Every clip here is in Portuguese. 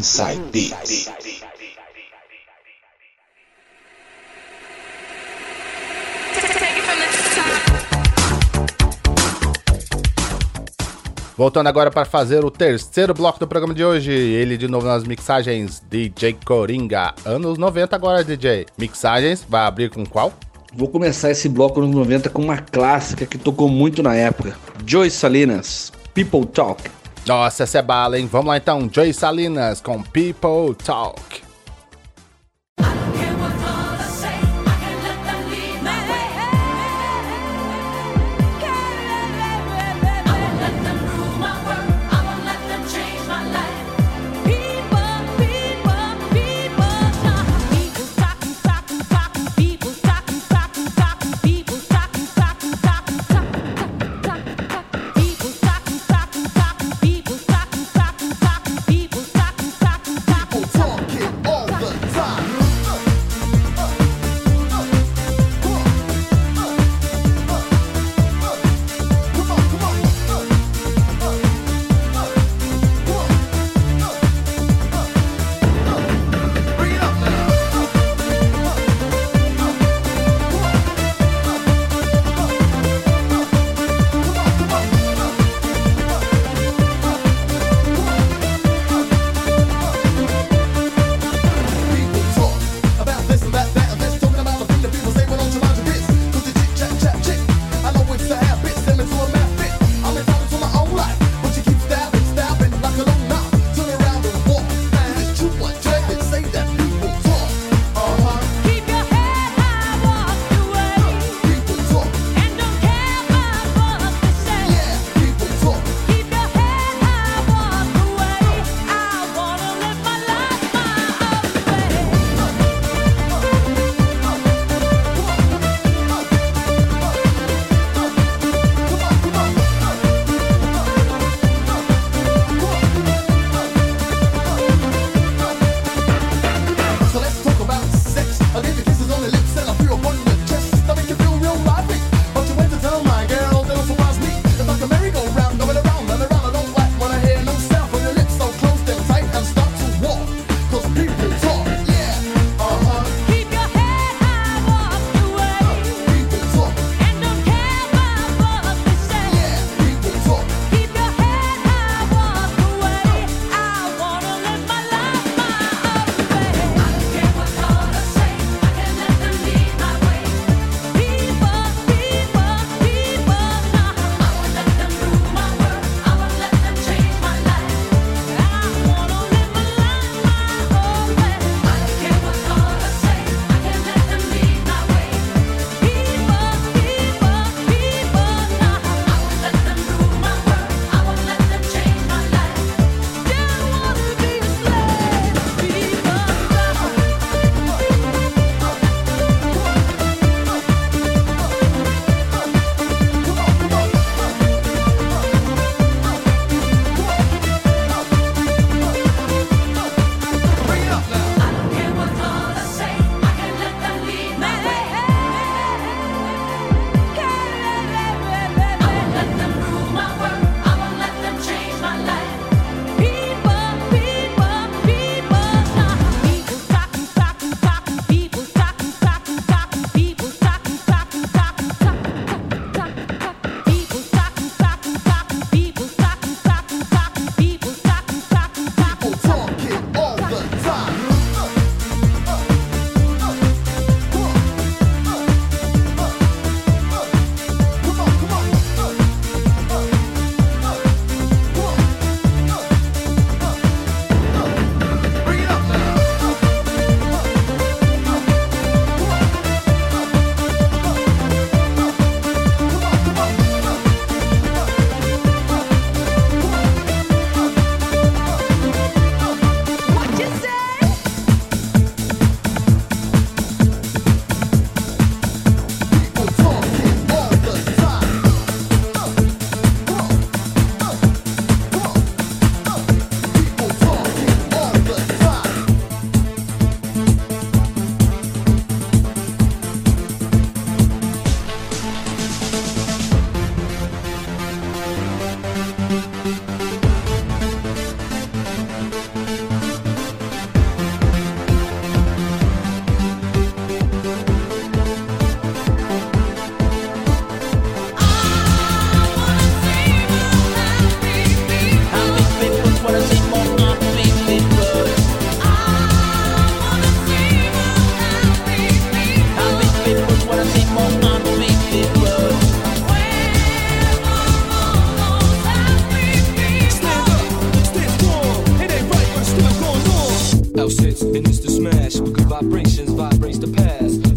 Inside Beats. Voltando agora para fazer o terceiro bloco do programa de hoje. Ele de novo nas mixagens DJ Coringa. Anos 90 agora, DJ. Mixagens, vai abrir com qual? Vou começar esse bloco nos 90 com uma clássica que tocou muito na época. Joy Salinas, People Talk. Nossa, essa é bala, hein? Vamos lá então, Joy Salinas com People Talk. It sits and it's smash. Good vibrations vibrates the past.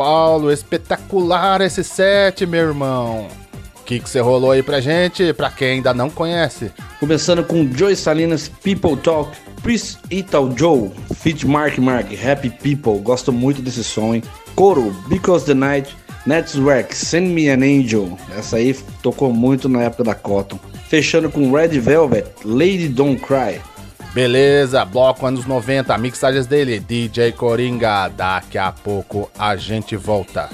Paulo, espetacular esse set, meu irmão. O que você rolou aí pra gente, pra quem ainda não conhece? Começando com Joy Salinas, People Talk, Chris Ital Joe, Fit Mark Mark, Happy People, gosto muito desse som, hein? Coro, Because the Night, Network, Send Me an Angel, essa aí tocou muito na época da Cotton. Fechando com Red Velvet, Lady Don't Cry. Beleza, bloco anos 90, mixagens dele, DJ Coringa. Daqui a pouco a gente volta.